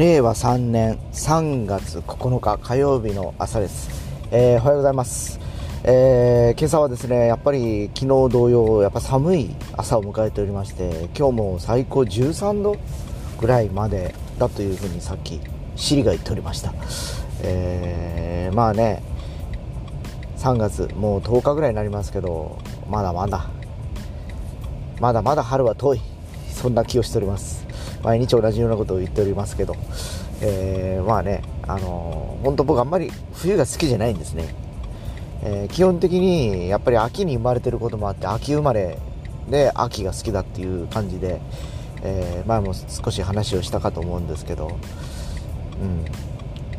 令和3年3月9日火曜日の朝です、えー、おはようございます、えー、今朝はですねやっぱり昨日同様やっぱ寒い朝を迎えておりまして今日も最高13度ぐらいまでだというふうにさっきシリが言っておりました、えー、まあね3月もう10日ぐらいになりますけどまだまだまだまだ春は遠い。そんな気をしております。毎日同じようなことを言っておりますけど、えー、まあね、あのー、本当僕あんまり冬が好きじゃないんですね、えー、基本的にやっぱり秋に生まれてることもあって秋生まれで秋が好きだっていう感じで、え、前も少し話をしたかと思うんですけど、うん、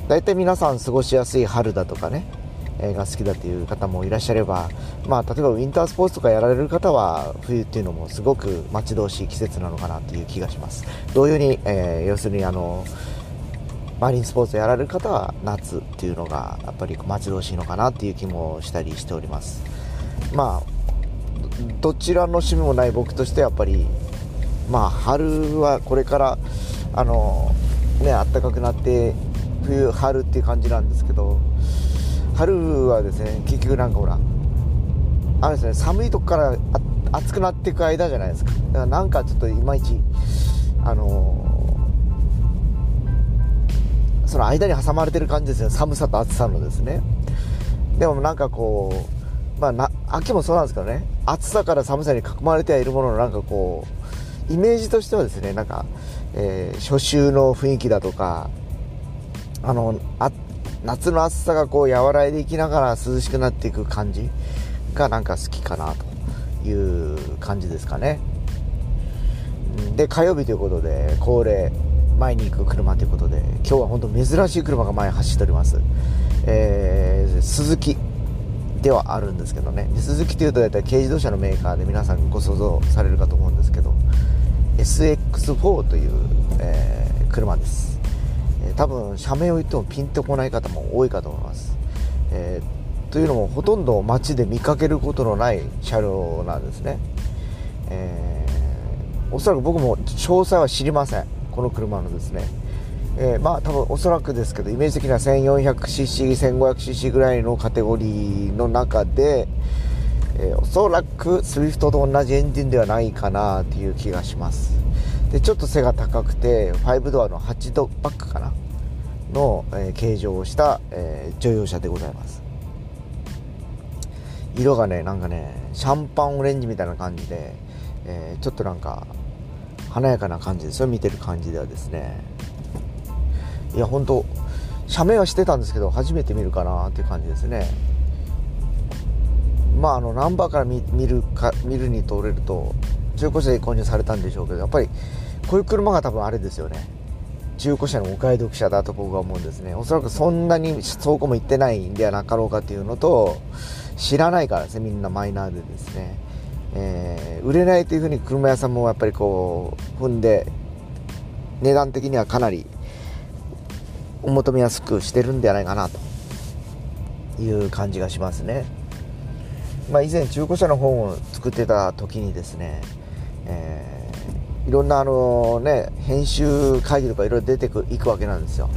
大体皆さん過ごしやすい春だとかねが好きだという方もいらっしゃれば、まあ、例えばウィンタースポーツとかやられる方は冬っていうのもすごく待ち遠しい季節なのかなという気がします。同様に、えー、要するにあのマリンスポーツやられる方は夏っていうのがやっぱり待ち遠しいのかなっていう気もしたりしております。まあどちらの趣味もない僕としてはやっぱりまあ春はこれからあのね暖かくなって冬春っていう感じなんですけど春はですね結局なんかほらあれですね寒いとこから暑くなっていく間じゃないですか。だからなんかちょっといまいちあのー、その間に挟まれてる感じですよ。寒さと暑さのですね。でもなんかこうまあな秋もそうなんですけどね。暑さから寒さに囲まれてはいるもののなんかこうイメージとしてはですねなんか、えー、初秋の雰囲気だとかあのあ夏の暑さがこう和らいでいきながら涼しくなっていく感じがなんか好きかなという感じですかね。で火曜日ということで恒例前に行く車ということで今日は本当珍しい車が前走っております、えー、鈴木ではあるんですけどね。鈴木というと大体軽自動車のメーカーで皆さんご想像されるかと思うんですけど SX4 という、えー、車です。え多分社名を言ってもピンとこない方も多いかと思います、えー、というのもほとんど街で見かけることのない車両なんですね、えー、おそらく僕も詳細は知りません。この車のですね。えー、まあ多分おそらくですけどイメージ的には 1400cc、1500cc ぐらいのカテゴリーの中で、え、おそらく SWIFT と同じエンジンではないかなという気がします。でちょっと背が高くて5ドアの8ドバックかな？の、えー、形状をした、えー、乗用車でございます。色がねなんかねシャンパンオレンジみたいな感じで、えー、ちょっとなんか華やかな感じですよ。見てる感じではですね。いや本当社名はしてたんですけど初めて見るかなっていう感じですね。まああのナンバーから見るか見るに通れると中古車で購入されたんでしょうけどやっぱりこういう車が多分あれですよね。中古車のお買い得車だと僕は思うんですね。おそらくそんなに倉庫も行ってないんではなかろうかっていうのと知らないからですねみんなマイナーでですね、えー、売れないというふうに車屋さんもやっぱりこう踏んで値段的にはかなりお求めやすくしてるんではないかなという感じがしますね。まあ、以前中古車の本を作ってた時にですね、えー、いろんなあのね編集会議とかいろいろ出てくいくわけなんですよ。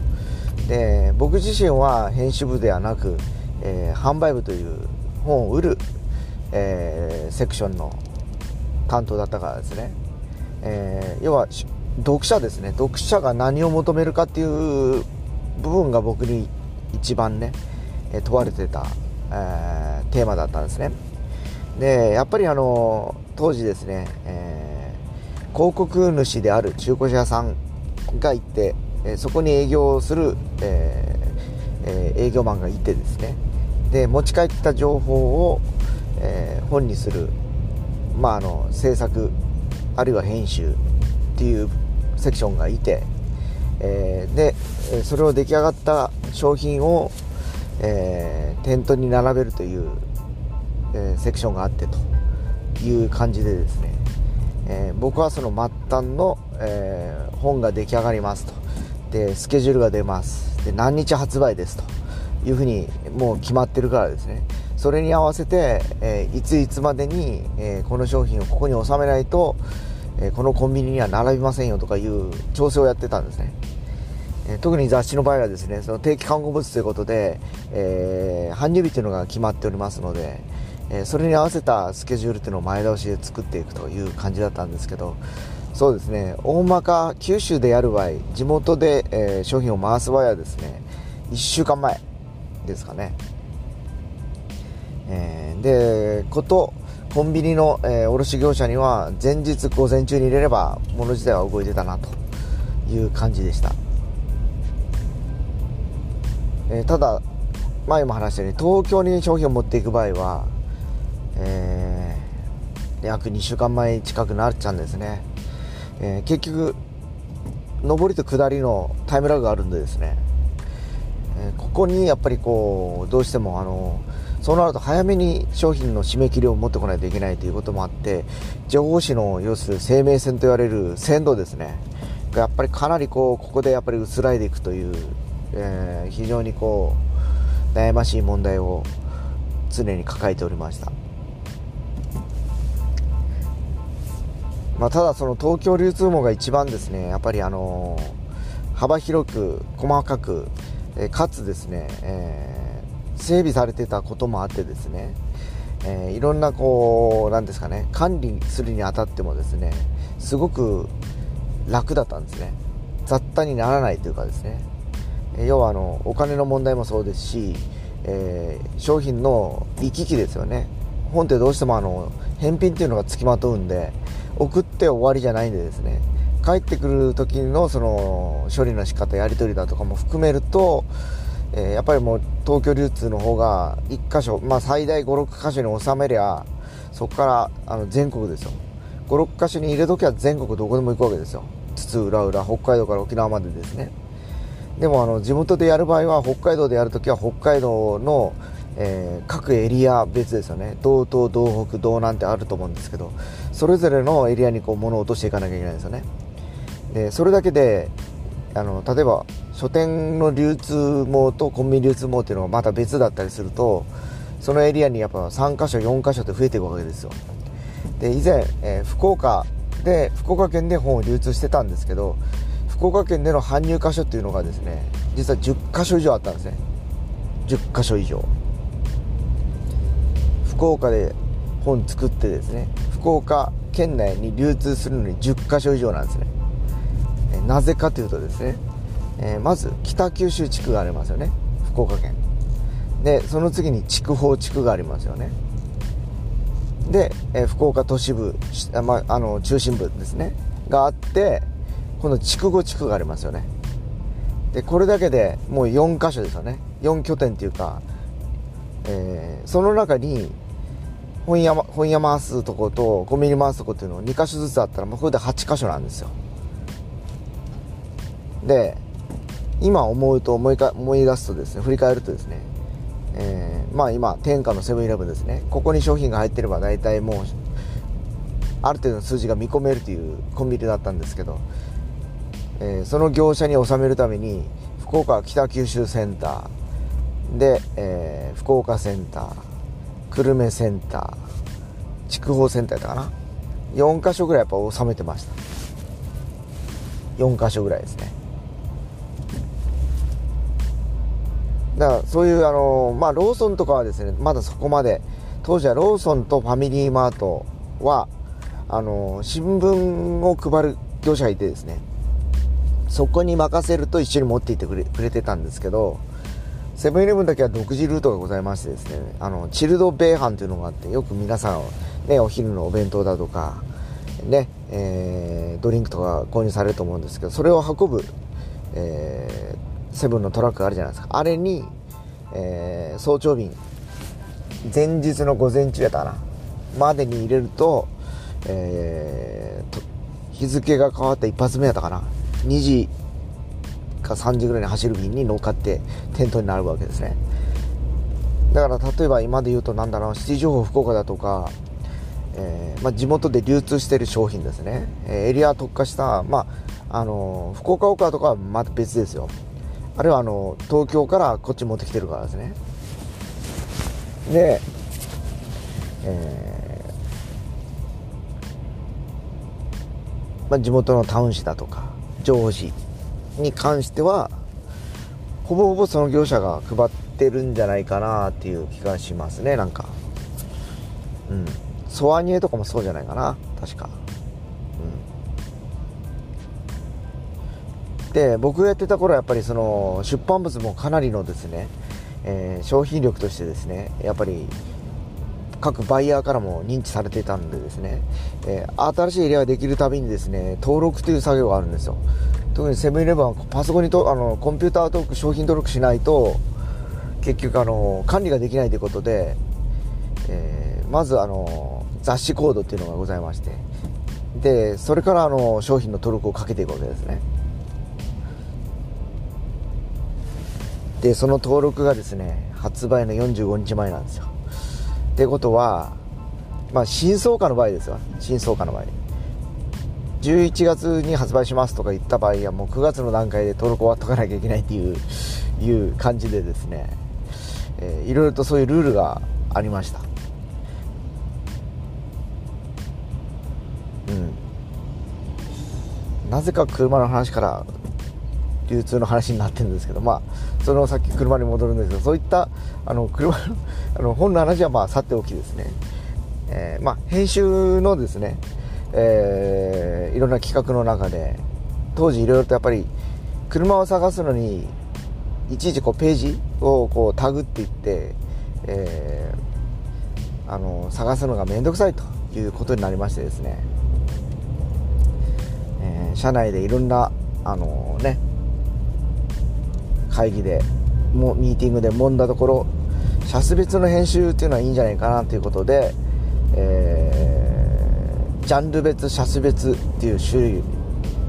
で僕自身は編集部ではなく、えー、販売部という本を売る、えー、セクションの担当だったからですね、え要は読者ですね。読者が何を求めるかっていう部分が僕に一番ね問われてたえー、テーマだったんですね。でやっぱりあの当時ですね、えー、広告主である中古車屋さんがいて、えそこに営業する、えー、営業マンがいてですね。で持ち帰った情報を、え本にする、まあ、あの制作あるいは編集っていうセクションがいて、えでそれを出来上がった商品をえー、店頭に並べるという、え、セクションがあってという感じでですね、えー、僕はその末端の、え本が出来上がりますと。でスケジュールが出ます。で何日発売ですと。いうふうにもう決まってるからですね。それに合わせて、えいついつまでに、えこの商品をここに収めないと、えこのコンビニには並びませんよとかいう調整をやってたんですね。え特に雑誌の場合はですねその定期刊行物ということで、え、搬入日というのが決まっておりますので、えそれに合わせたスケジュールというのを前倒しで作っていくという感じだったんですけどそうですね。大まか九州でやる場合地元で、え、商品を回す場合はですね1週間前ですかね、えー、でことコンビニの、えー、卸業者には前日午前中に入れれば物自体は動いてたなという感じでした、えー、ただ前も話したように東京に商品を持っていく場合は、えー、約2週間前近くなっちゃうんですね。えー、結局上りと下りのタイムラグがあるんでですね、えー、ここにやっぱりこうどうしてもあのそうなると早めに商品の締め切りを持ってこないといけないということもあって情報誌の要する生命線と言われる鮮度ですね。がやっぱりかなりこうここでやっぱり薄らいでいくという、えー、非常にこう悩ましい問題を常に抱えておりました。まあ、ただその東京流通網が一番ですねやっぱりあの幅広く細かく、えかつですね、えー、整備されてたこともあってですね、えー、いろんなこうなんですかね管理するにあたってもですねすごく楽だったんですね。雑多にならないというかですね。要はあのお金の問題もそうですし、えー、商品の行き来ですよね。本ってどうしてもあの返品っていうのがつきまとうんで送って終わりじゃないんでですね。帰ってくる時のその処理の仕方やり取りだとかも含めると、えー、やっぱりもう東京流通の方が1箇所、まあ、最大56箇所に収めりゃそこからあの全国ですよ。56箇所に入れときは全国どこでも行くわけですよ。津々浦々北海道から沖縄までですね。でもあの地元でやる場合は北海道でやるときは北海道のえー、各エリア別ですよね。道東道北道なんてあると思うんですけどそれぞれのエリアにこう物を落としていかなきゃいけないんですよね。でそれだけであの例えば書店の流通網とコンビニ流通網っていうのがまた別だったりするとそのエリアにやっぱ3箇所4箇所って増えていくわけですよ。で以前、えー、福岡で福岡県で本を流通してたんですけど福岡県での搬入箇所っていうのがですね実は10箇所以上あったんですね。10箇所以上。福岡で本作ってですね福岡県内に流通するのに10カ所以上なんですね。なぜかというとですね、えー、まず北九州地区がありますよね福岡県。でその次に筑豊地区がありますよね。で、えー、福岡都市部あ、まあ、の中心部ですねがあってこの筑後地区がありますよね。でこれだけでもう4箇所ですよね。4拠点っていうか、えー、その中に本屋本屋回すとことコンビニ回すとこっていうのを2箇所ずつあったらもうこれで8箇所なんですよ。で今思うと思いか思い出すとですね振り返るとですね、えー、まあ今天下のセブンイレブンですね。ここに商品が入ってれば大体もうある程度の数字が見込めるというコンビニだったんですけど、えー、その業者に納めるために福岡北九州センターで、えー、福岡センター久留米センター筑豊センターやったかな？4か所ぐらいやっぱ収めてました。4か所ぐらいですね。だからそういうあのまあローソンとかはですねまだそこまで。当時はローソンとファミリーマートはあの新聞を配る業者がいてですね。そこに任せると一緒に持っていってくれくれてたんですけどセブンイレブンだけは独自ルートがございましてですね、あの、チルド米飯というのがあって、よく皆さん、ね、お昼のお弁当だとか、ね、えー、ドリンクとか購入されると思うんですけど、それを運ぶ、えー、セブンのトラックあるじゃないですか。あれに、えー、早朝便、前日の午前中やったかな、までに入れると、えー、と日付が変わった一発目やったかな。2時か3時ぐらいに走る便に乗っかって店頭になるわけですねだから例えば今で言うとなんだろうシティ情報福岡だとか、えー、まあ、地元で流通している商品ですね、えエリア特化した、まあ、あの福岡オカとかはまた別ですよ。あるいはあの東京からこっち持ってきてるからですね。で、えーまあ、地元のタウン誌だとか情報誌に関してはほぼほぼその業者が配ってるんじゃないかなっていう気がしますねなんか。うん。ソアニエとかもそうじゃないかな。確か。うん。で僕がやってた頃はやっぱりその出版物もかなりのですね、えー、商品力としてですねやっぱり各バイヤーからも認知されてたんでですね、えー、新しいエリアができるたびにですね登録という作業があるんですよ。特にセブンイレブンはパソコンにとあのコンピューター登録商品登録しないと結局あの管理ができないということで、えー、まずあの雑誌コードっていうのがございまして。でそれからあの商品の登録をかけていくわけですね。でその登録がですね発売の45日前なんですよ。ってことはまあ新装価の場合ですよ新装価の場合。11月に発売しますとか言った場合はもう9月の段階で登録終わっとかなきゃいけないっていういう感じでですね、えー、いろいろとそういうルールがありました。なぜか車の話から流通の話になってるんですけどまあそのさっき車に戻るんですけどそういったあの車の あの本の話はまあさておきですね、えー、まあ編集のですねえー、いろんな企画の中で当時いろいろとやっぱり車を探すのにいちいちこうページをこうタグっていって、えー、あの探すのが面倒くさいということになりましてですね、えー、社内でいろんなあのね会議でもミーティングで揉んだところ車種別の編集っていうのはいいんじゃないかなということで、えージャンル別車種別っていう種類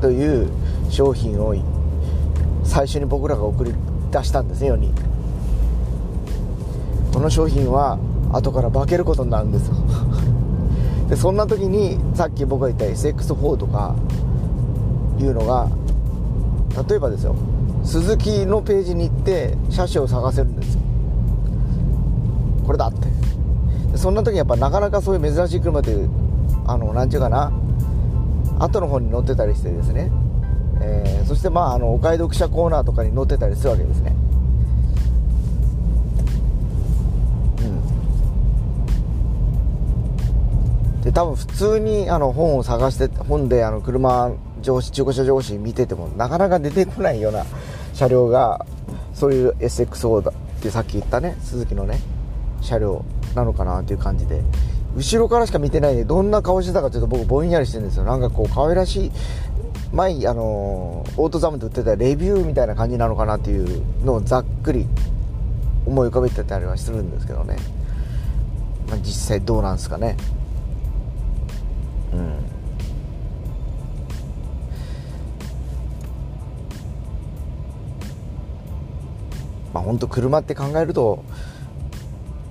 という商品を最初に僕らが送り出したんですね世に。この商品は後から化けることになるんですよ。でそんな時にさっき僕が言った SX4 とかいうのが例えばですよスズキのページに行って車種を探せるんですよ。これだって。そんな時やっぱなかなかそういう珍しい車ってあのなんちゅうかな後の方に載ってたりしてですね、えー、そしてまああのお買い得者コーナーとかに載ってたりするわけですね。うん。で多分普通にあの本を探して本であの車上司中古車上司見ててもなかなか出てこないような車両がそういう SXO だってさっき言ったね鈴木のね車両なのかなという感じで。後ろからしか見てないでどんな顔してたかというと僕ぼんやりしてるんですよ。なんかこう可愛らしい前あのオートザムで売ってたレビューみたいな感じなのかなっていうのをざっくり思い浮かべてたりはするんですけどね、まあ、実際どうなんですかね。うん。本当車って考えると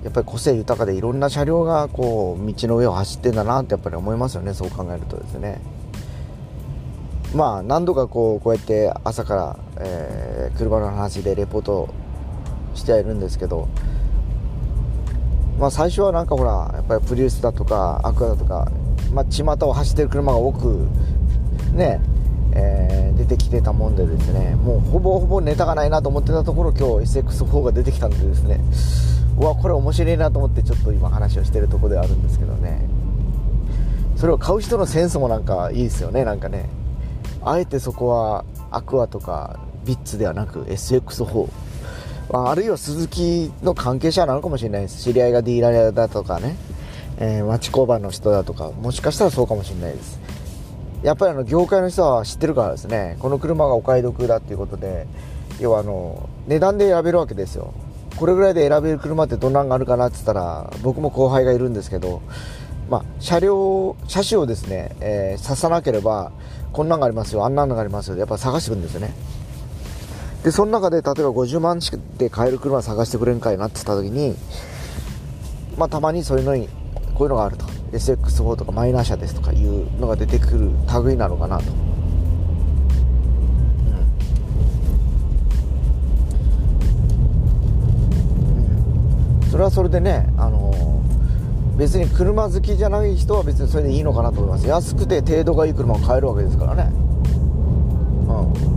やっぱり個性豊かでいろんな車両がこう道の上を走ってんだなってやっぱり思いますよね。そう考えるとですね。まあ何度かこうこうやって朝から、えー、車の話でレポートしてはいるんですけどまあ最初はなんかほらやっぱりプリウスだとかアクアだとかまあ巷を走ってる車が多くねえー、出てきてたもんでですねもうほぼほぼネタがないなと思ってたところ今日 SX4 が出てきたんでですねうわこれ面白いなと思ってちょっと今話をしてるとこではあるんですけどね。それを買う人のセンスもなんかいいですよねなんかね。あえてそこはアクアとかビッツではなく SX4 あるいは鈴木の関係者なのかもしれないです。知り合いがディーラーだとかね、えー、町工場の人だとかもしかしたらそうかもしれないです。やっぱりあの業界の人は知ってるからですね。この車がお買い得だっていうことで要はあの値段で選べるわけですよ。これぐらいで選べる車ってどんなんがあるかなって言ったら僕も後輩がいるんですけど、まあ、車両車種をですね、えー、刺さなければこんなんがありますよあんなんがありますよやっぱ探してくるんですよね。でその中で例えば50万で買える車探してくれんかいなって言った時にまあたまにそういうのにこういうのがあると。SX4 とかマイナー車ですとかいうのが出てくる類なのかなと。うん。それはそれでね、あのー、別に車好きじゃない人は別にそれでいいのかなと思います。安くて程度がいい車を買えるわけですからね。うん。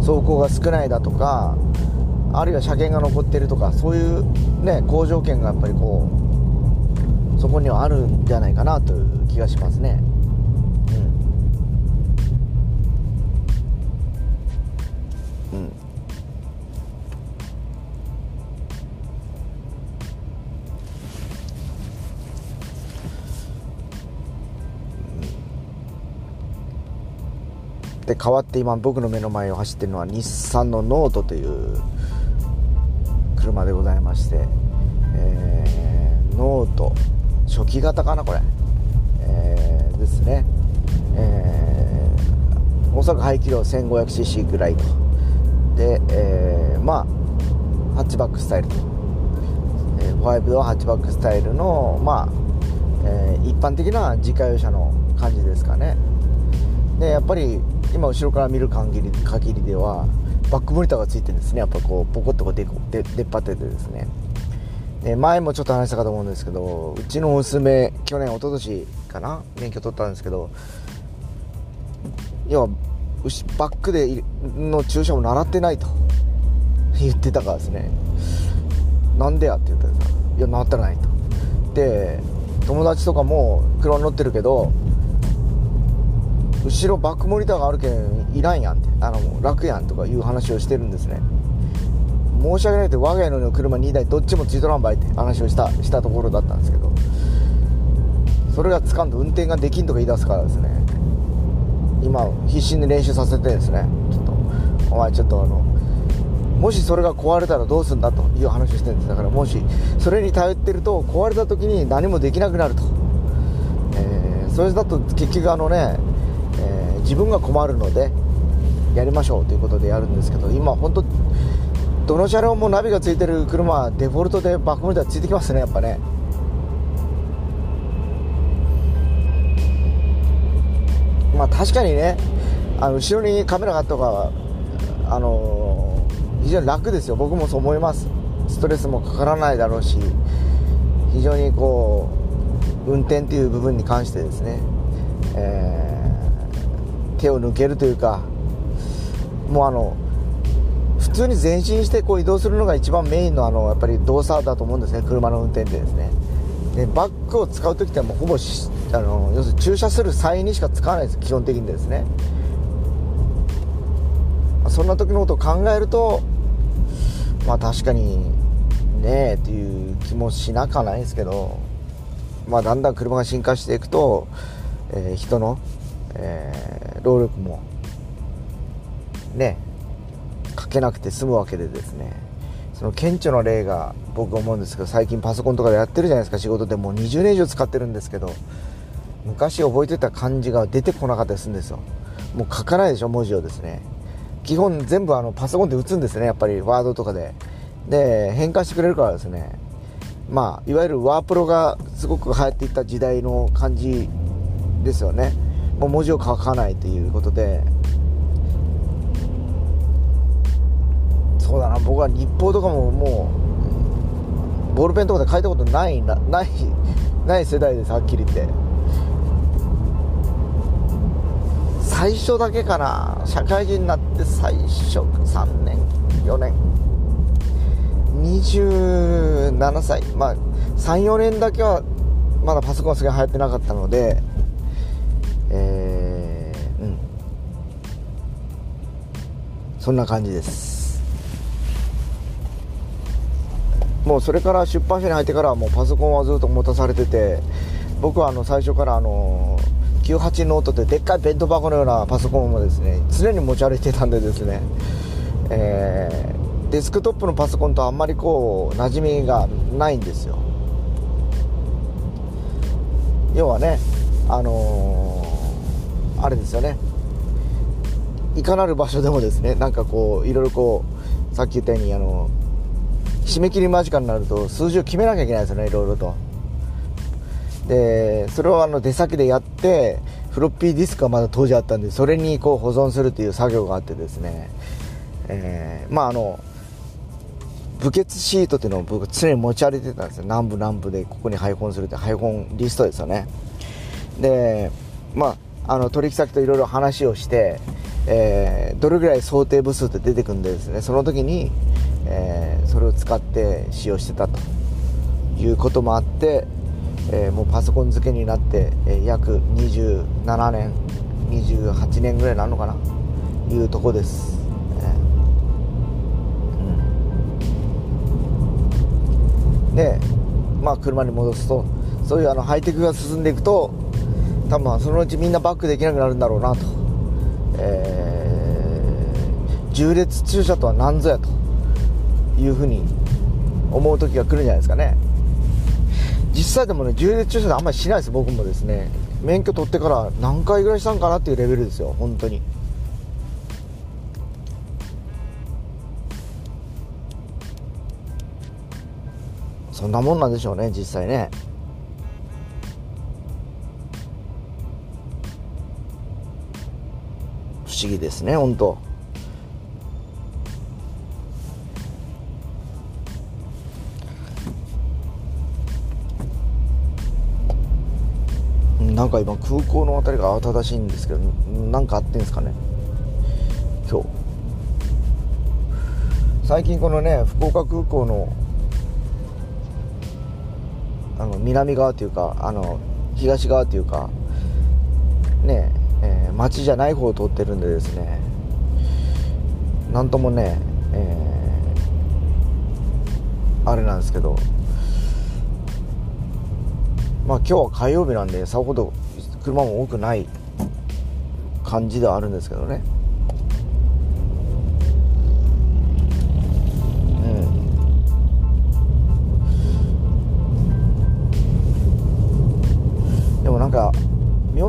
走行が少ないだとかあるいは車検が残ってるとかそういうね好条件がやっぱりこうそこにはあるんじゃないかなという気がしますね。うん、うん。で代わって今僕の目の前を走ってるのは日産のノートという車でございまして、えー、ノート。初期型かなこれ、えー、ですね、えー、おそらく排気量 1500cc ぐらいと。で、えー、まあハッチバックスタイルと、えー、5ドアハッチバックスタイルのまあ、えー、一般的な自家用車の感じですかね。でやっぱり今後ろから見る限り限りではバックモニターがついてるんですね。やっぱこうポコッとこう出出出っ張っててですね。前もちょっと話したかと思うんですけどうちの娘去年一昨年かな免許取ったんですけど要はバックでの駐車も習ってないと言ってたからですね。なんでやって言ったらさいや習ってないと。で友達とかも車に乗ってるけど後ろバックモニターがあるけんいらんやんってあの楽やんとかいう話をしてるんですね。申し訳ないって我が家の車2台どっちもついとらんばいって話をしたしたところだったんですけど。それがつかんと運転ができんとか言い出すからですね。今必死に練習させてですね。ちょっとお前ちょっとあのもしそれが壊れたらどうすんだという話をしてるんです。だからもしそれに頼ってると壊れた時に何もできなくなると、えー、それだと結局あのねえ自分が困るのでやりましょうということでやるんですけど今本当どの車両もナビがついてる車はデフォルトでバックモニターついてきますねやっぱね。まあ確かにねあの後ろにカメラがあった方があの非常に楽ですよ。僕もそう思います。ストレスもかからないだろうし非常にこう運転っていう部分に関してですね、えー手を抜けるというかもうあの通に前進してこう移動するのが一番メインのあのやっぱり動作だと思うんですね。車の運転でですね。でバックを使う時ってもうほぼあの要するに駐車する際にしか使わないです。基本的にですね。そんな時のことを考えるとまあ確かにねえっていう気もしなかないですけどまあだんだん車が進化していくと、えー、人のえー、労力もねかけなくて済むわけでですね。その顕著な例が僕思うんですけど最近パソコンとかでやってるじゃないですか。仕事でもう20年以上使ってるんですけど昔覚えてた漢字が出てこなかったりするんですよ。もう書かないでしょ文字をですね。基本全部あのパソコンで打つんですね。やっぱりワードとかで。で変換してくれるからですね。まあいわゆるワープロがすごく流行っていった時代の感じですよね。もう文字を書かないということで。そうだな。僕は日報とかももうボールペンとかで書いたことないないない世代ですはっきり言って。最初だけかな。社会人になって最初3年4年。27歳。まあ34年だけはまだパソコンがすげえ流行ってなかったのでえー、うん。そんな感じです。もうそれから出版社に入ってからはもうパソコンはずっと持たされてて僕はあの最初からあの98ノートってでっかい弁当箱のようなパソコンもですね常に持ち歩いてたんでですね、えー、デスクトップのパソコンとあんまりこう馴染みがないんですよ。要はねあのーあれですよね。いかなる場所でもですねなんかこういろいろこうさっき言ったようにあの締め切り間近になると数字を決めなきゃいけないですよねいろいろと。でそれをあの出先でやってフロッピーディスクがまだ当時あったんでそれにこう保存するという作業があってですね、えー、まああの部決シートっていうのを僕常に持ち歩いてたんですよ。南部南部でここに配本するって配本リストですよね。でまああの取引先といろいろ話をしてえー、どれぐらい想定部数って出てくるんでですね。その時に、えー、それを使って使用してたということもあって、えー、もうパソコン付けになって、えー、約27年28年ぐらいなのかな。いうとこです、でまあ車に戻すとそういうあのハイテクが進んでいくと多分そのうちみんなバックできなくなるんだろうなと、えー、重列駐車とは何ぞやというふうに思う時が来るんじゃないですかね。実際でもね重列駐車あんまりしないです僕もですね。免許取ってから何回ぐらいしたんかなっていうレベルですよ本当に。そんなもんなんでしょうね実際ね。思議ですね本当。なんか今空港の辺りが慌ただしいんですけど何かあってんですかね。今日。最近このね福岡空港のあの南側というかあの東側というかね街、じゃない方を通ってるんでですねなんともね、えー、あれなんですけどまあ今日は火曜日なんでさほど車も多くない感じではあるんですけどね。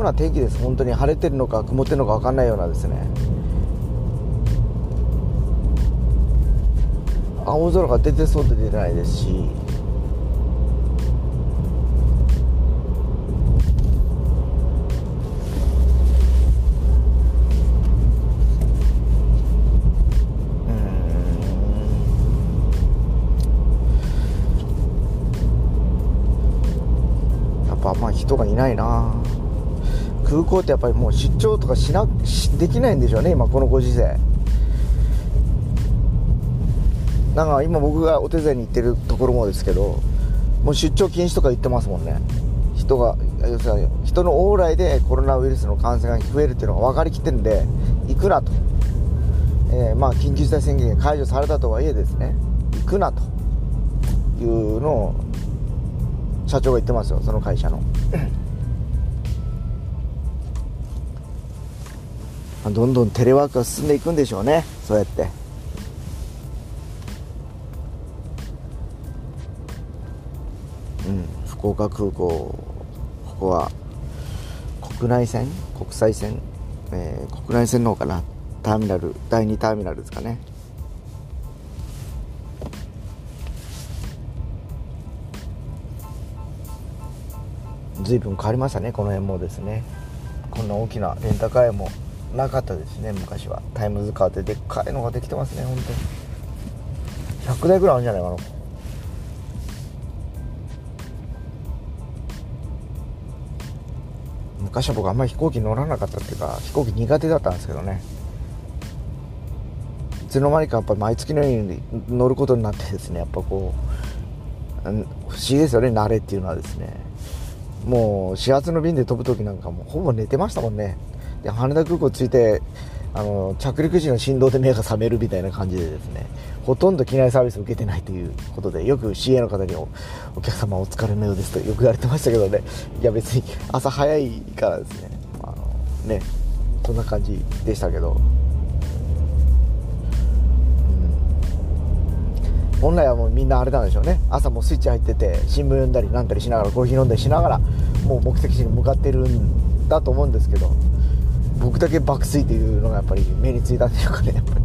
妙な天気です本当に晴れてるのか曇ってるのか分かんないようなですね。青空が出てそうで出てないですし。まあ人がいないな。空港ってやっぱりもう出張とかしなできないんでしょうね今このご時世。なんか今僕がお手伝いに行ってるところもですけどもう出張禁止とか言ってますもんね。人が要するに人の往来でコロナウイルスの感染が増えるっていうのが分かりきってるんで行くなと、えー、まあ緊急事態宣言が解除されたとはいえですね行くなというのを社長が言ってますよその会社の。どんどんテレワークが進んでいくんでしょうね。そうやって。うん。福岡空港。ここは国内線？国際線、えー、国内線の方かな。ターミナル。第2ターミナルですかね。随分変わりましたね。この辺もですね。こんな大きなレンタカーも。なかったですね昔は。タイムズカーってでっかいのができてますね本当に。100台ぐらいあるんじゃないかな。昔は僕あんまり飛行機乗らなかったっていうか飛行機苦手だったんですけどね。いつの間にかやっぱ毎月のように乗ることになってですねやっぱこう不思議ですよね慣れっていうのはですね。もう始発の便で飛ぶ時なんかもうほぼ寝てましたもんね。で羽田空港着いてあの着陸時の振動で目が覚めるみたいな感じでですねほとんど機内サービスを受けてないということでよく CA の方にお客様お疲れのようですとよく言われてましたけどね。いや別に朝早いからですね。あのねそんな感じでしたけど。本来はもうみんなあれなんでしょうね。朝もスイッチ入ってて新聞読んだりなんだりしながらコーヒー飲んだりしながらもう目的地に向かってるんだと思うんですけど。僕だけ爆睡っていうのがやっぱり目についたっていうかねやっぱり、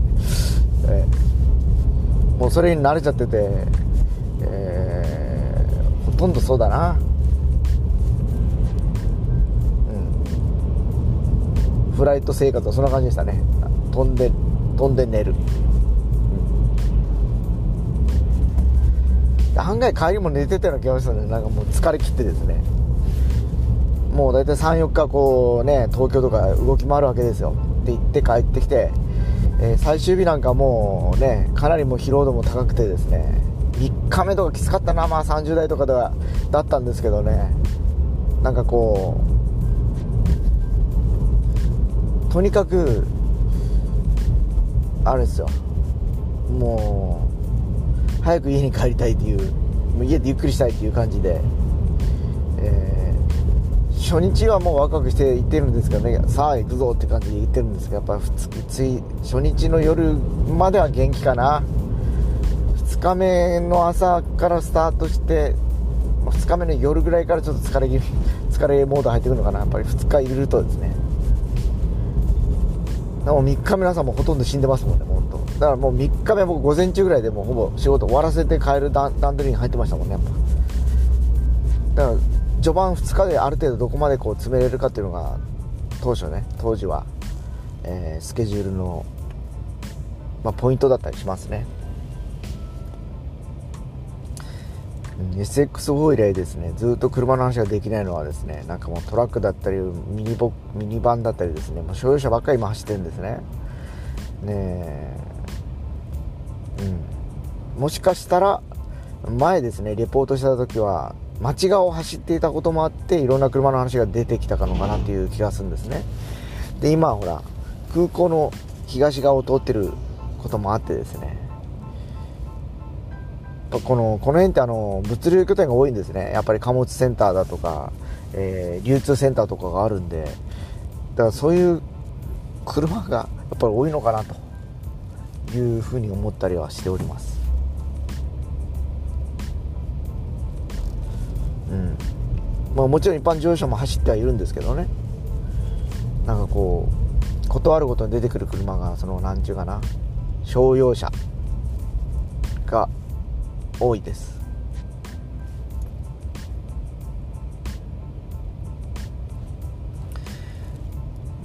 えー、もうそれに慣れちゃってて、えー、ほとんどそうだな。うん。フライト生活はそんな感じでしたね。飛んで飛んで寝る。案外帰りも寝てたような気がしたのでなんかもう疲れ切ってですね。もう大体34日こうね東京とか動き回るわけですよ。って行って帰ってきて、えー、最終日なんかもうねかなりもう疲労度も高くてですね3日目とかきつかったなまあ30代とかではだったんですけどね。なんかこうとにかくあれですよ。もう早く家に帰りたいっていうもう家でゆっくりしたいっていう感じで、初日はもうワクワクして行ってるんですけどね。さあ行くぞって感じで言ってるんですけどやっぱつい初日の夜までは元気かな。2日目の朝からスタートして2日目の夜ぐらいからちょっと疲れ 疲れモード入ってくるのかな。やっぱり2日いるとですね。でも3日目の朝もほとんど死んでますもんね本当。だからもう3日目僕午前中ぐらいでもうほぼ仕事終わらせて帰る段取りに入ってましたもんねやっぱ。だから序盤2日である程度どこまでこう詰めれるかっていうのが当初ね当時は、えー、スケジュールの、まあ、ポイントだったりしますね。SX4 以来ですね。ずっと車の話ができないのはですねなんかもうトラックだったりミニボミニバンだったりですね。もう所有者ばっかり今走ってるんですね。ねえ。うん。もしかしたら前ですねレポートした時は街側を走っていたこともあっていろんな車の話が出てきたかのかなっていう気がするんですね。で今ほら空港の東側を通ってることもあってですね。このこの辺ってあの物流拠点が多いんですね。やっぱり貨物センターだとか、えー、流通センターとかがあるんで。だからそういう車がやっぱり多いのかなというふうに思ったりはしております。うん。まあもちろん一般乗用車も走ってはいるんですけどね。なんかこう断るごとに出てくる車がその何ちゅうかな。商用車が多いです。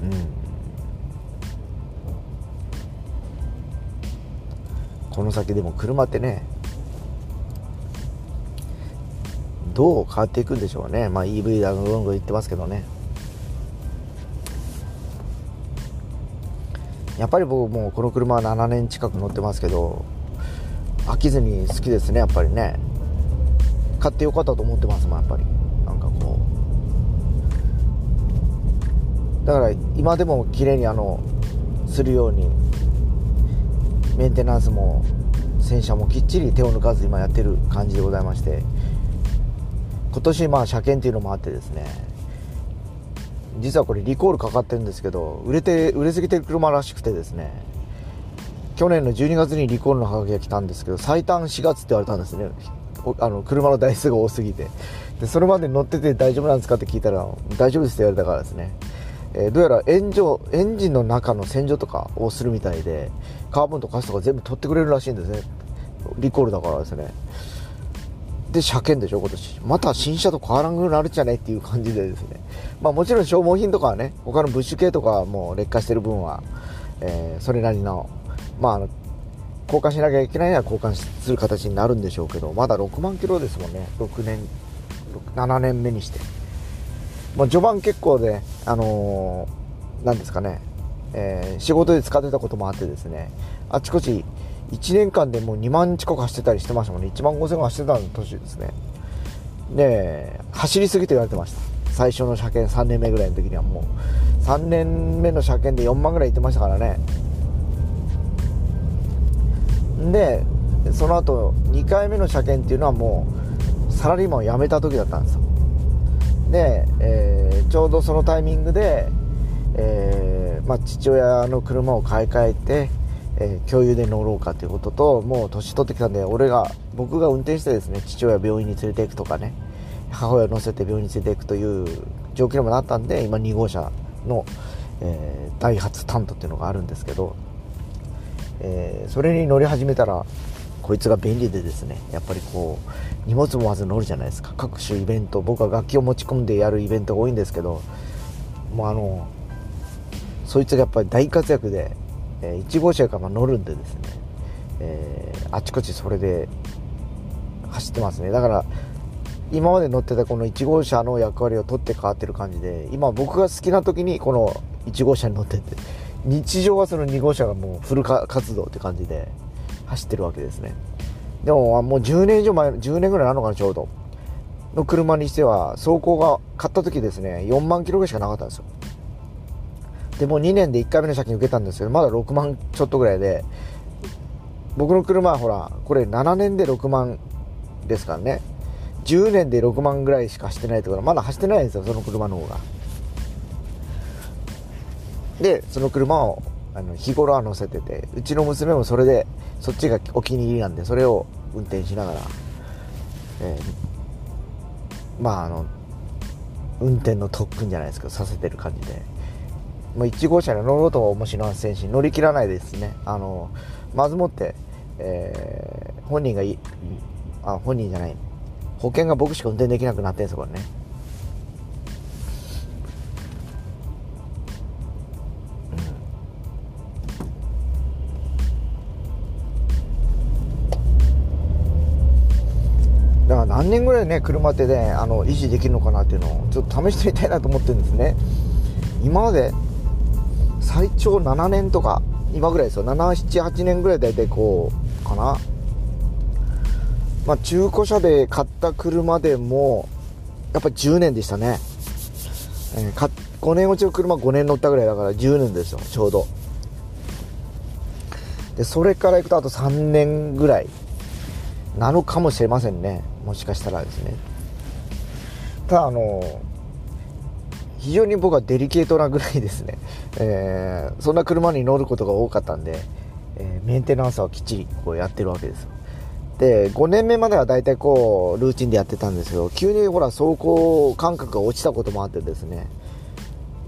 うん。この先でも車ってねどう変わっていくんでしょうね。まあ EV だのどんどん言ってますけどね。やっぱり僕もうこの車は7年近く乗ってますけど飽きずに好きですねやっぱりね。買ってよかったと思ってますもんやっぱり。なんかこう。だから今でも綺麗にあのするようにメンテナンスも洗車もきっちり手を抜かず今やってる感じでございまして。今年まあ車検っていうのもあってですね。実はこれリコールかかってるんですけど売れて売れすぎてる車らしくてですね。去年の12月にリコールのハガキが来たんですけど最短4月って言われたんですね。あの車の台数が多すぎて。でそれまで乗ってて大丈夫なんですかって聞いたら大丈夫ですって言われたからですね、えー、どうやらエンジエンジンの中の洗浄とかをするみたいでカーボンとカスとか全部取ってくれるらしいんですね。リコールだからですね。で車検でしょ今年。また新車と変わらんくなるじゃねっていう感じでですね。まあもちろん消耗品とかはね他のブッシュ系とかはもう劣化してる分は、えー、それなりのまあ、あの交換しなきゃいけないのは交換する形になるんでしょうけどまだ6万キロですもんね。6年7年目にして、まあ、序盤結構であのー、なんですかね、えー、仕事で使ってたこともあってですねあちこち1年間でもう2万近く走ってたりしてましたもんね。1万5000走ってた年ですね。で走りすぎと言われてました。最初の車検3年目ぐらいの時にはもう。3年目の車検で4万ぐらい行ってましたからね。でその後2回目の車検っていうのはもうサラリーマンを辞めた時だったんですよ。で、えー、ちょうどそのタイミングで、えー、まあ、父親の車を買い替えて、えー、共有で乗ろうかということともう年取ってきたんで俺が僕が運転してですね父親病院に連れていくとかね母親を乗せて病院に連れていくという状況にもなったんで今2号車の、えダイハツタントっていうのがあるんですけどえー、それに乗り始めたらこいつが便利でですねやっぱりこう荷物もまず乗るじゃないですか。各種イベント僕は楽器を持ち込んでやるイベントが多いんですけどもうあのそいつがやっぱり大活躍で、1号車から乗るんでですね、えー、あちこちそれで走ってますね。だから今まで乗ってたこの1号車の役割を取って変わってる感じで今僕が好きな時にこの1号車に乗ってて日常はその2号車がもうフル活動って感じで走ってるわけですね。でももう10年以上前10年ぐらいなのかなちょうど。の車にしては走行が買った時ですね4万キロぐらいしかなかったんですよ。でも2年で1回目の借金受けたんですけどまだ6万ちょっとぐらいで僕の車はほらこれ7年で6万ですからね。10年で6万ぐらいしか走ってないってことはまだ走ってないんですよその車の方が。でその車をあの日頃は乗せててうちの娘もそれでそっちがお気に入りなんでそれを運転しながら、えー、まああの運転の特訓じゃないですけどさせてる感じで、まあ、1号車に乗ろうとは面白いせんし乗り切らないですね。あのまずもって、えー、本人がいあ本人じゃない。保険が僕しか運転できなくなってるんですよこれねだから何年ぐらいね車ってねあの維持できるのかなっていうのをちょっと試してみたいなと思ってるんですね。今まで最長7年とか今ぐらいですよ。778年ぐらい大体こうかな。まあ中古車で買った車でもやっぱ10年でしたね、えー、5年落ちの車5年乗ったぐらいだから10年ですよ。ちょうど。でそれからいくとあと3年ぐらいなのかもしれませんね。もしかしたらですね。ただあの非常に僕はデリケートなぐらいですね、えー、そんな車に乗ることが多かったんで、えー、メンテナンスはきっちりこうやってるわけです。で5年目までは大体こうルーチンでやってたんですけど急にほら走行感覚が落ちたこともあってですね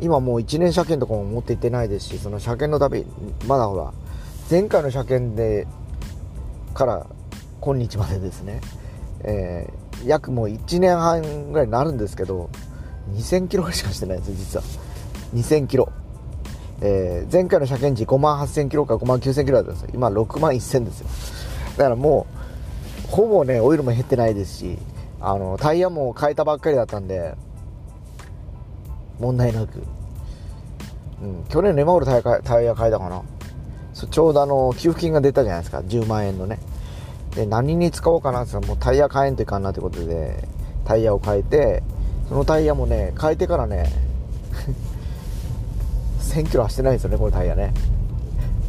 今もう1年車検とかも持っていってないですしその車検のたびまだほら前回の車検でから今日までですね、えー、約もう1年半ぐらいになるんですけど2000キロしかしてないんですよ、実は。2000キロ。えー、前回の車検時5万8000キロか5万9000キロだったんですよ。今6万1000ですよ。だからもう、ほぼね、オイルも減ってないですし、あの、タイヤも変えたばっかりだったんで、問題なく。うん、去年の今頃タイヤタイヤ変えたかな。ちょうどあの、給付金が出たじゃないですか。10万円のね。で、何に使おうかなって言ったら、もうタイヤ変えんといかんなってことで、タイヤを変えて、そのタイヤもね変えてからね 1000キロ走ってないんですよねこのタイヤね。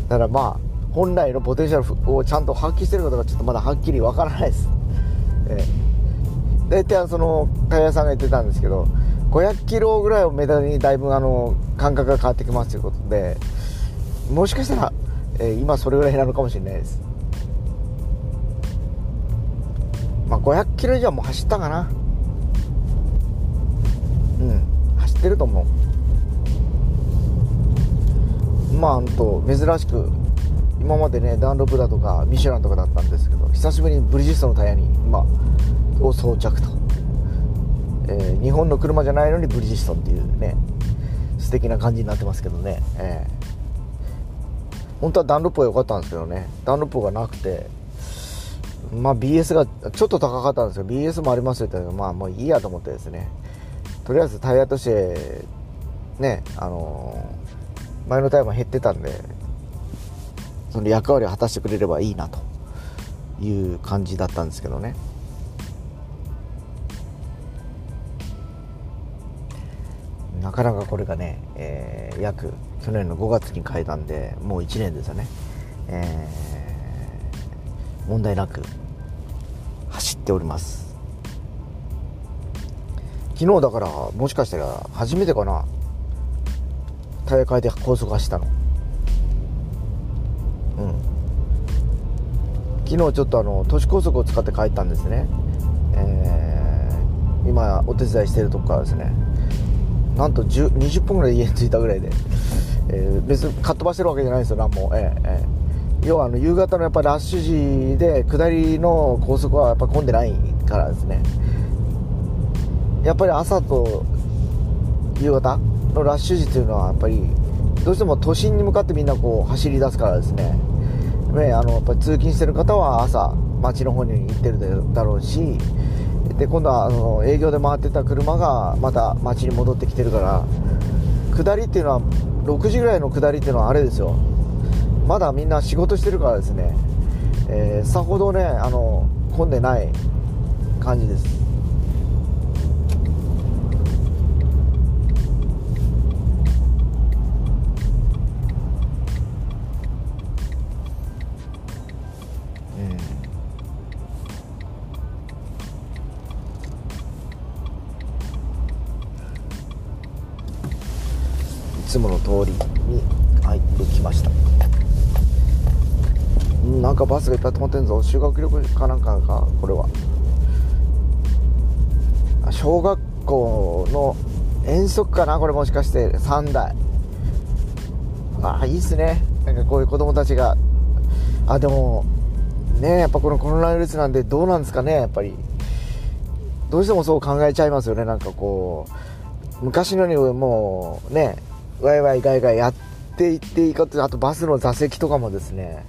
だからまあ本来のポテンシャルをちゃんと発揮してるかどうかちょっとまだはっきりわからないです、えー、大体そのタイヤさんが言ってたんですけど500キロぐらいをメダルにだいぶあの感覚が変わってきますということでもしかしたら、えー、今それぐらいなのかもしれないです。まあ500キロ以上も走ったかな。ってると思う。まあほんと珍しく今までねダンロップだとかミシュランとかだったんですけど久しぶりにブリヂストンのタイヤに今を装着と、えー、日本の車じゃないのにブリヂストンっていうね素敵な感じになってますけどね、えー、本当はダンロップが良かったんですけどね。ダンロップがなくてまあ BS がちょっと高かったんですよ。BS もありますよってまあもういいやと思ってですね。とりあえずタイヤとしてねあの、前のタイヤも減ってたんでその役割を果たしてくれればいいなという感じだったんですけどね。なかなかこれがね、えー、約去年の5月に変えたんでもう1年ですよね、えー、問題なく走っております。昨日だからもしかしたら初めてかな。タイヤ変えて高速走ったの。うん。昨日ちょっとあの都市高速を使って帰ったんですね。えー、今お手伝いしてるとこからですね。なんと20分ぐらい家に着いたぐらいで、えー、別にかっ飛ばしてるわけじゃないですよ何も。えー、えー、要はあの夕方のやっぱラッシュ時で下りの高速はやっぱ混んでないからですね。やっぱり朝と夕方のラッシュ時というのはやっぱりどうしても都心に向かってみんなこう走り出すからですね。ねあのやっぱり通勤してる方は朝町の方に行ってるだろうしで今度はあの営業で回ってた車がまた町に戻ってきてるから下りっていうのは6時ぐらいの下りっていうのはあれですよ。まだみんな仕事してるからですね、えー、さほどねあの混んでない感じです。つもの通りに入ってきました。なんかバスがいっぱい止まってんぞ。修学旅行かなんかかこれは。小学校の遠足かなこれもしかして。3台。ああいいっすね。なんかこういう子供たちが。あでもねやっぱこのコロナウイルスなんでどうなんですかねやっぱり。どうしてもそう考えちゃいますよねなんかこう。昔のようにもうねワイワイガイガイやっていっていいかってあとバスの座席とかもですね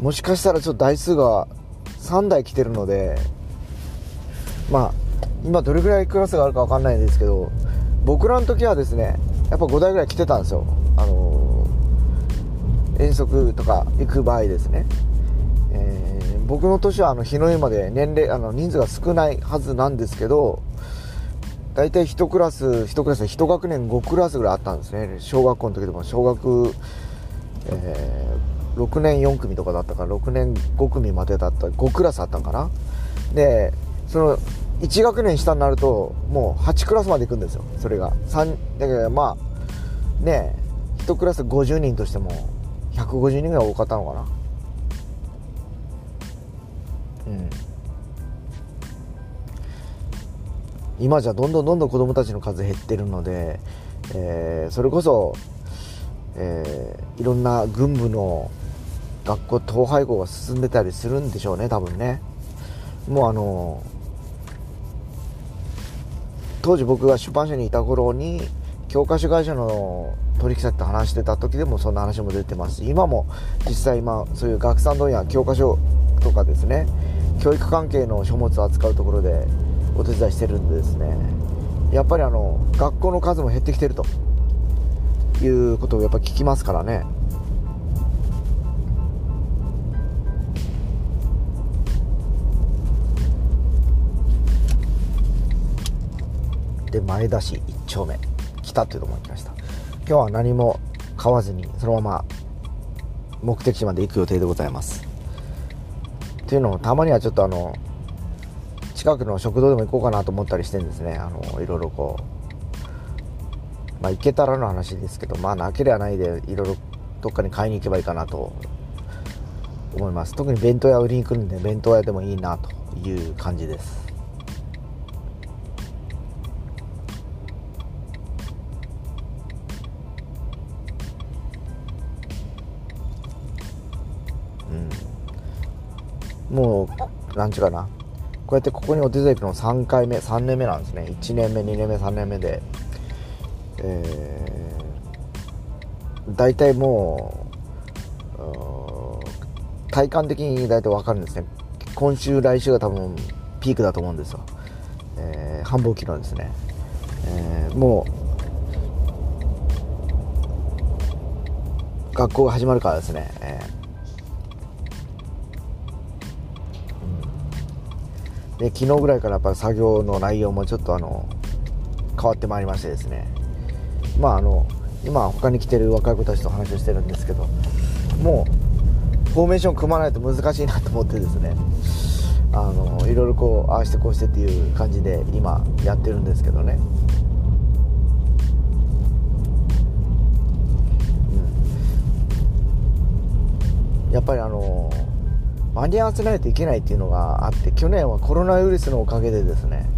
もしかしたらちょっと台数が3台来てるのでまあ今どれぐらいクラスがあるか分かんないんですけど僕らの時はですねやっぱ5台ぐらい来てたんですよ。あのー、遠足とか行く場合ですね、えー、僕の年はあの日の湯まで年齢あの人数が少ないはずなんですけど大体1クラス1クラス1学年5クラスぐらいあったんですね。小学校の時でも。小学、えー、6年4組とかだったから6年5組までだった5クラスあったんかな。でその1学年下になるともう8クラスまで行くんですよ。それが。3だからまあね1クラス50人としても150人ぐらい多かったのかな。うん。今じゃどんどんどんどん子どもたちの数減ってるので、えー、それこそ、えー、いろんな軍部の学校統廃合が進んでたりするんでしょうね多分ね。もうあの当時僕が出版社にいた頃に教科書会社の取引先と話してた時でもそんな話も出てます。今も実際今そういう学産問屋教科書とかですね教育関係の書物を扱うところでお手伝いしてるんでですね。やっぱりあの学校の数も減ってきてると。いうことをやっぱ聞きますからね。で前田市1丁目。来たというところに来ました。今日は何も買わずにそのまま目的地まで行く予定でございます。っていうのもたまにはちょっとあの近くの食堂でも行こうかなと思ったりしてんですねあのいろいろこうまあ行けたらの話ですけどまあなければないでいろいろどっかに買いに行けばいいかなと思います。特に弁当屋売りに来るんで弁当屋でもいいなという感じです。うん。もう何ちゅうかな。こうやってここにお手伝いくの3回目3年目なんですね。1年目2年目3年目で。えー、大体もう体感的に大体分かるんですね。今週来週が多分ピークだと思うんですよ、えー、繁忙期のですね、えー、もう学校が始まるからですね、えーで昨日ぐらいからやっぱ作業の内容もちょっとあの変わってまいりましてですね。まああの今他に来てる若い子たちと話をしてるんですけどもうフォーメーション組まないと難しいなと思ってですね。あのいろいろこうああしてこうしてっていう感じで今やってるんですけどね、うん、やっぱりあの間に合わせないといけないっていうのがあって去年はコロナウイルスのおかげでですね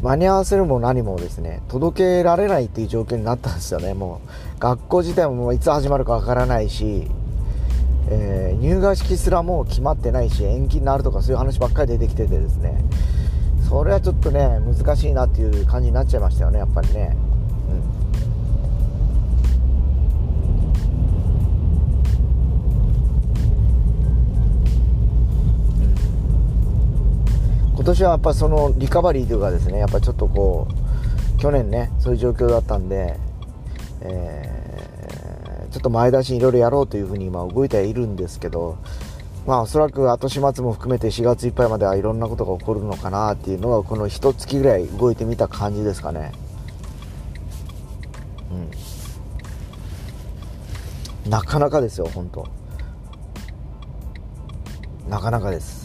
間に合わせるも何もですね届けられないっていう状況になったんですよね。もう学校自体ももういつ始まるかわからないし、えー、入学式すらもう決まってないし延期になるとかそういう話ばっかり出てきててですねそれはちょっとね難しいなっていう感じになっちゃいましたよねやっぱりね。今年はやっぱそのリカバリーというかですねやっぱちょっとこう去年ねそういう状況だったんで、えー、ちょっと前出しいろいろやろうというふうに今動いてはいるんですけど、まあおそらく後始末も含めて4月いっぱいまではいろんなことが起こるのかなっていうのがこの一月ぐらい動いてみた感じですかね。うん。なかなかですよ、本当なかなかです。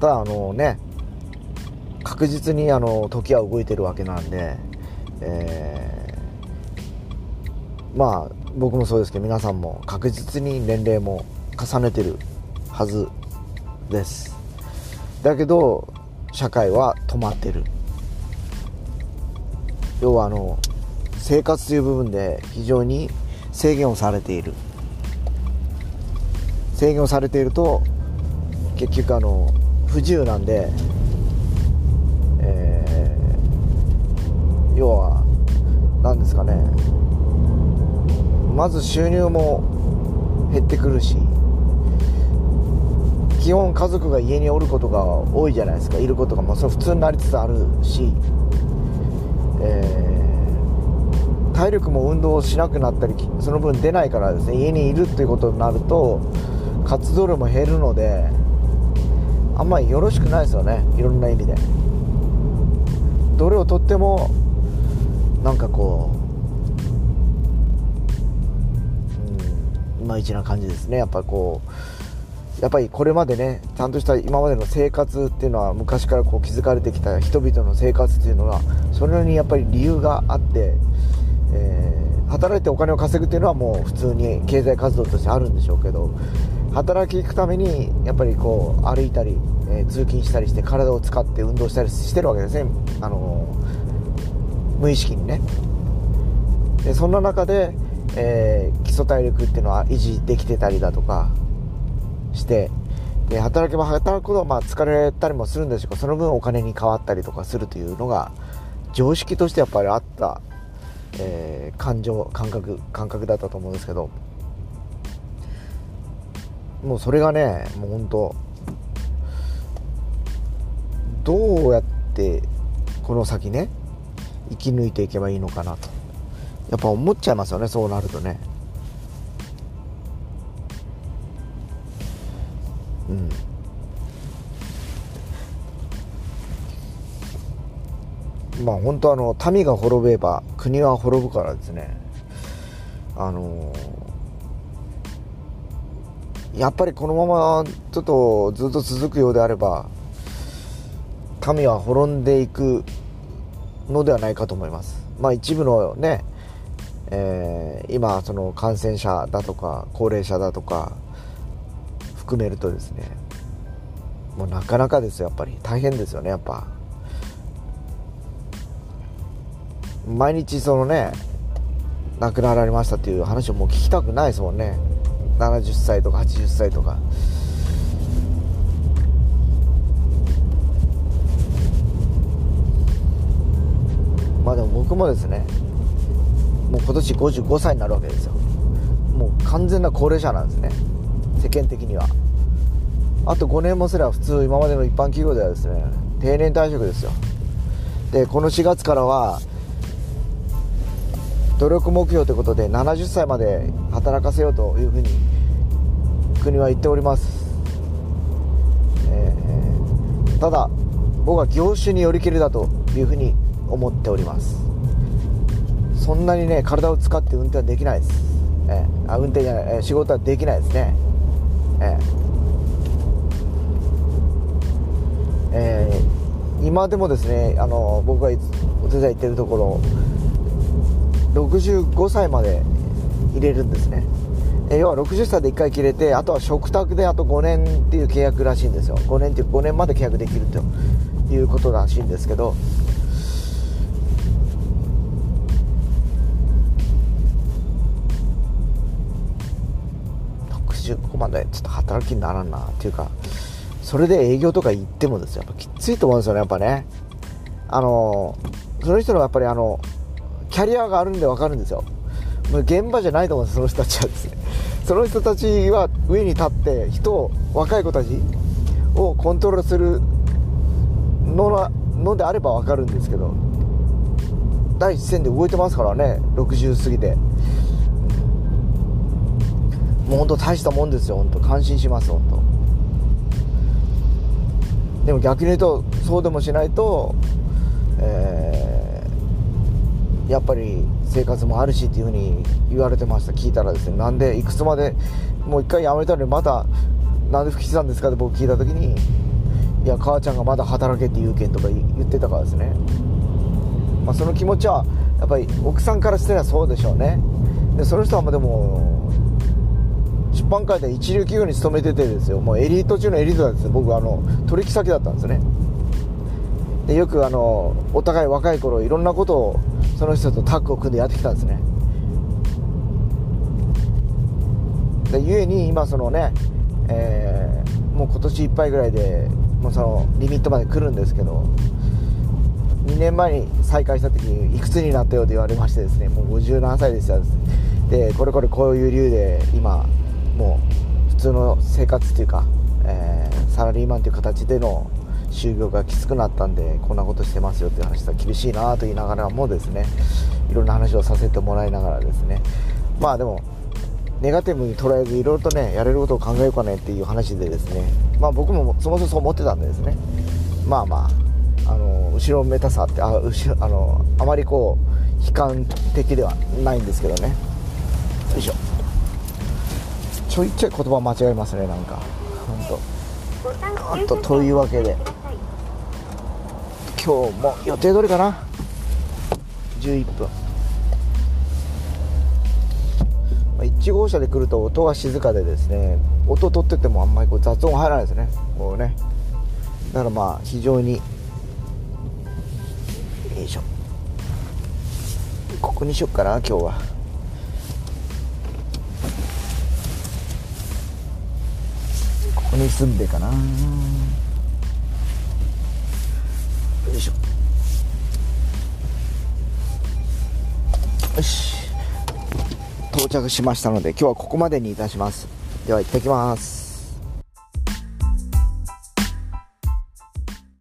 ただあのね確実にあの時は動いてるわけなんで、えー、まあ僕もそうですけど皆さんも確実に年齢も重ねてるはずです。だけど社会は止まってる。要はあの生活という部分で非常に制限をされている。制限をされていると結局あの不自由なんで、えー、要は何ですかね。まず収入も減ってくるし基本家族が家におることが多いじゃないですか。いることが、まあ、それ普通になりつつあるし、えー、体力も運動しなくなったりその分出ないからですね。家にいるっていうことになると活動量も減るのであんまりよろしくないですよね。いろんな意味で。どれをとってもなんかこう、うん、いまいちな感じですね。やっぱこうやっぱりこれまでねちゃんとした今までの生活っていうのは昔からこう築かれてきた人々の生活っていうのはそれなりにやっぱり理由があって、え、働いてお金を稼ぐっていうのはもう普通に経済活動としてあるんでしょうけど働き行くためにやっぱりこう歩いたり、えー、通勤したりして体を使って運動したりしてるわけですね、あのー、無意識にね。でそんな中で、えー、基礎体力っていうのは維持できてたりだとかしてで働けば働くほど、まあ、疲れたりもするんですけどその分お金に変わったりとかするというのが常識としてやっぱりあった、えー、感情感覚感覚だったと思うんですけどもうそれがねもう本当どうやってこの先ね生き抜いていけばいいのかなとやっぱ思っちゃいますよねそうなるとね。うん。まあ本当あの民が滅べば国は滅ぶからですね。あのやっぱりこのままちょっとずっと続くようであれば民は滅んでいくのではないかと思います。まあ一部のね、えー、今その感染者だとか高齢者だとか含めるとですねもうなかなかですよやっぱり。大変ですよねやっぱ。毎日そのね亡くなられましたっていう話をもう聞きたくないですもんね。70歳とか80歳とか。まあでも僕もですねもう今年55歳になるわけですよ。もう完全な高齢者なんですね。世間的には。あと5年もすれば普通今までの一般企業ではですね定年退職ですよ。でこの4月からは努力目標ということで70歳まで働かせようというふうに国は言っております、えー、ただ僕は業種によりきりだというふうに思っております。そんなにね体を使って運転はできないです、えー、あ運転じゃない、えー、仕事はできないですね。えー、えー、今でもですねあの僕がお手伝い行ってるところ65歳まで入れるんですね。え要は60歳で1回切れてあとは食卓であと5年っていう契約らしいんですよ。5年っていう5年まで契約できると。いうことらしいんですけど。65までちょっと働きにならんなっていうかそれで営業とか行ってもですよ。やっぱきついと思うんですよねやっぱね。あのその人のやっぱりあのキャリアがあるんで分かるんですよ。現場じゃないと思うんですその人たちはですね。その人たちは上に立って人を若い子たちをコントロールするののであれば分かるんですけど。第一線で動いてますからね60過ぎて。もう本当大したもんですよ本当。感心します本当。でも逆に言うとそうでもしないと、えー、やっぱり生活もあるしっていうふうに言われてました。聞いたらですね。なんでいくつまでもう一回辞めたのにまたなんで復帰したんですかって僕聞いた時にいや母ちゃんがまだ働けって言うけんとか言ってたからですね、まあ、その気持ちはやっぱり奥さんからしてはそうでしょうね。でその人はでも出版界で一流企業に勤めててですよ。もうエリート中のエリートなんです僕あの取引先だったんですね。でよくあのお互い若い頃いろんなことをその人とタッグを組んでやってきたんですね。でゆえに今そのね、えー、もう今年いっぱいぐらいでもうそのリミットまで来るんですけど2年前に再開した時にいくつになったよと言われましてですねもう57歳ですよでこれこれこういう理由で今もう普通の生活っていうか、えー、サラリーマンという形での就業がきつくなったんでこんなことしてますよっていう話は厳しいなと言いながらもですねいろんな話をさせてもらいながらですね。まあでもネガティブに捉えずいろいろとねやれることを考えようかねっていう話でですね。まあ僕もそもそもそう思ってたんでですね。まあまああの後ろめたさってあ後ろあのあまりこう悲観的ではないんですけどね。よいしょ。ちょいちょい言葉間違えますねなんか。本当とというわけで。今日も予定通りかな。11分。1号車で来ると音が静かでですね音取っててもあんまりこう雑音入らないですね。こうね。だからまあ非常によいしょ。ここにしよっかな今日は。ここに住んでかな。よいしょ。よし。到着しましたので今日はここまでにいたします。では行ってきます。